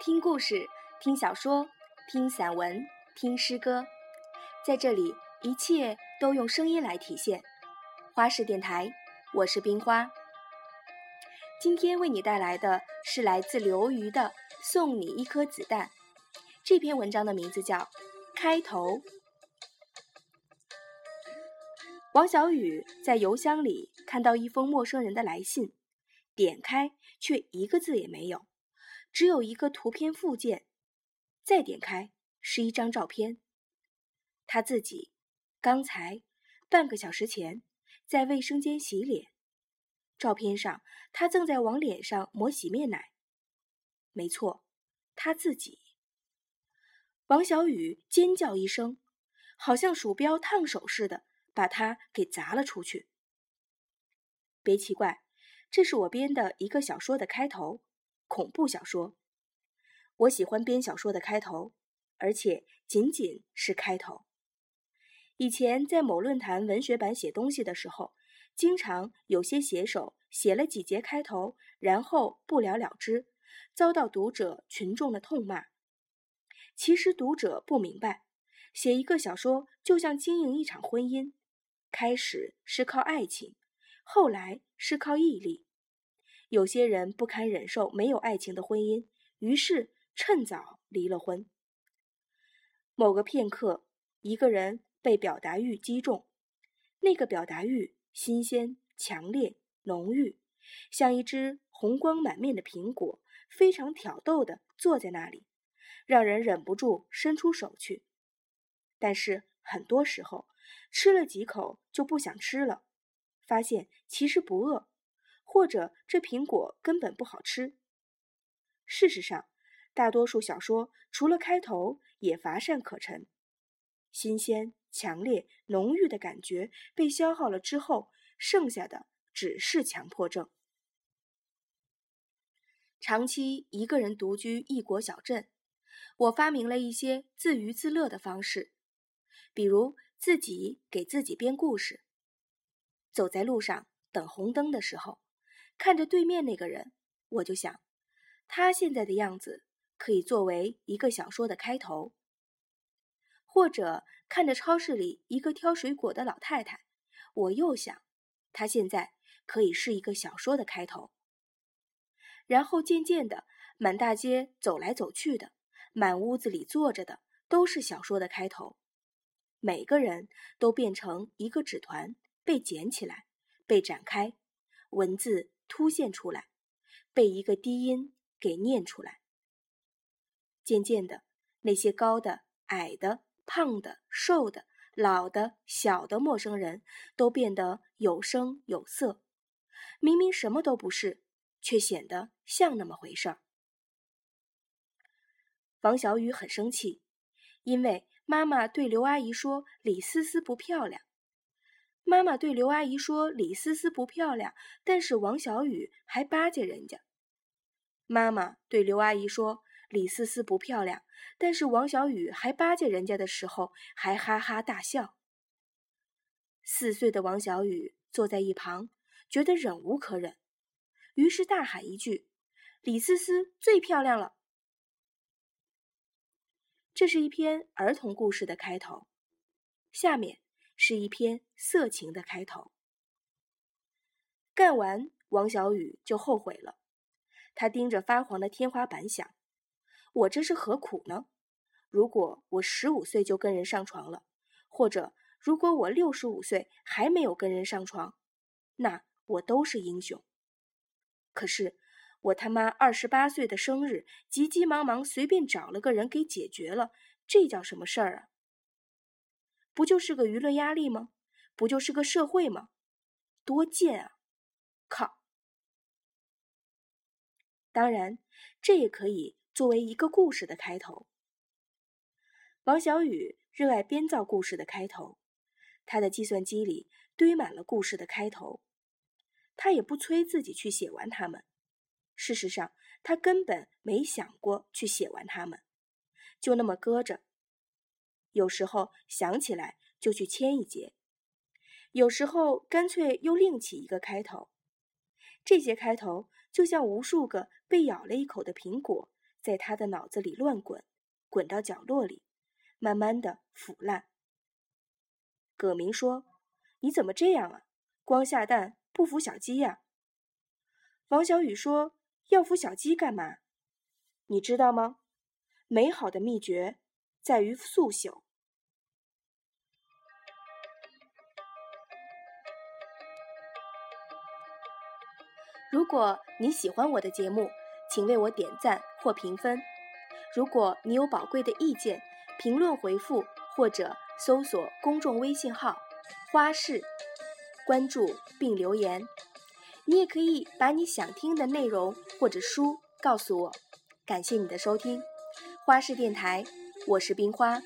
听故事，听小说，听散文，听诗歌，在这里，一切都用声音来体现。花式电台，我是冰花。今天为你带来的是来自刘瑜的《送你一颗子弹》。这篇文章的名字叫《开头》。王小雨在邮箱里看到一封陌生人的来信，点开却一个字也没有。只有一个图片附件，再点开是一张照片。他自己刚才半个小时前在卫生间洗脸，照片上他正在往脸上抹洗面奶。没错，他自己。王小雨尖叫一声，好像鼠标烫手似的，把他给砸了出去。别奇怪，这是我编的一个小说的开头。恐怖小说，我喜欢编小说的开头，而且仅仅是开头。以前在某论坛文学版写东西的时候，经常有些写手写了几节开头，然后不了了之，遭到读者群众的痛骂。其实读者不明白，写一个小说就像经营一场婚姻，开始是靠爱情，后来是靠毅力。有些人不堪忍受没有爱情的婚姻，于是趁早离了婚。某个片刻，一个人被表达欲击中，那个表达欲新鲜、强烈、浓郁，像一只红光满面的苹果，非常挑逗的坐在那里，让人忍不住伸出手去。但是很多时候，吃了几口就不想吃了，发现其实不饿。或者这苹果根本不好吃。事实上，大多数小说除了开头也乏善可陈，新鲜、强烈、浓郁的感觉被消耗了之后，剩下的只是强迫症。长期一个人独居异国小镇，我发明了一些自娱自乐的方式，比如自己给自己编故事。走在路上等红灯的时候。看着对面那个人，我就想，他现在的样子可以作为一个小说的开头；或者看着超市里一个挑水果的老太太，我又想，她现在可以是一个小说的开头。然后渐渐的，满大街走来走去的，满屋子里坐着的，都是小说的开头。每个人都变成一个纸团，被捡起来，被展开，文字。凸现出来，被一个低音给念出来。渐渐的，那些高的、矮的、胖的、瘦的、老的、小的陌生人，都变得有声有色。明明什么都不是，却显得像那么回事儿。王小雨很生气，因为妈妈对刘阿姨说：“李思思不漂亮。”妈妈对刘阿姨说：“李思思不漂亮。”但是王小雨还巴结人家。妈妈对刘阿姨说：“李思思不漂亮。”但是王小雨还巴结人家的时候，还哈哈大笑。四岁的王小雨坐在一旁，觉得忍无可忍，于是大喊一句：“李思思最漂亮了！”这是一篇儿童故事的开头，下面。是一篇色情的开头。干完，王小雨就后悔了。他盯着发黄的天花板想：“我这是何苦呢？如果我十五岁就跟人上床了，或者如果我六十五岁还没有跟人上床，那我都是英雄。可是我他妈二十八岁的生日，急急忙忙随便找了个人给解决了，这叫什么事儿啊？”不就是个舆论压力吗？不就是个社会吗？多贱啊！靠！当然，这也可以作为一个故事的开头。王小雨热爱编造故事的开头，他的计算机里堆满了故事的开头，他也不催自己去写完它们。事实上，他根本没想过去写完它们，就那么搁着。有时候想起来就去签一节，有时候干脆又另起一个开头。这些开头就像无数个被咬了一口的苹果，在他的脑子里乱滚，滚到角落里，慢慢的腐烂。葛明说：“你怎么这样啊？光下蛋不孵小鸡呀？”王小雨说：“要孵小鸡干嘛？你知道吗？美好的秘诀在于速朽。”如果你喜欢我的节目，请为我点赞或评分。如果你有宝贵的意见，评论回复或者搜索公众微信号“花式”，关注并留言。你也可以把你想听的内容或者书告诉我。感谢你的收听，花式电台，我是冰花。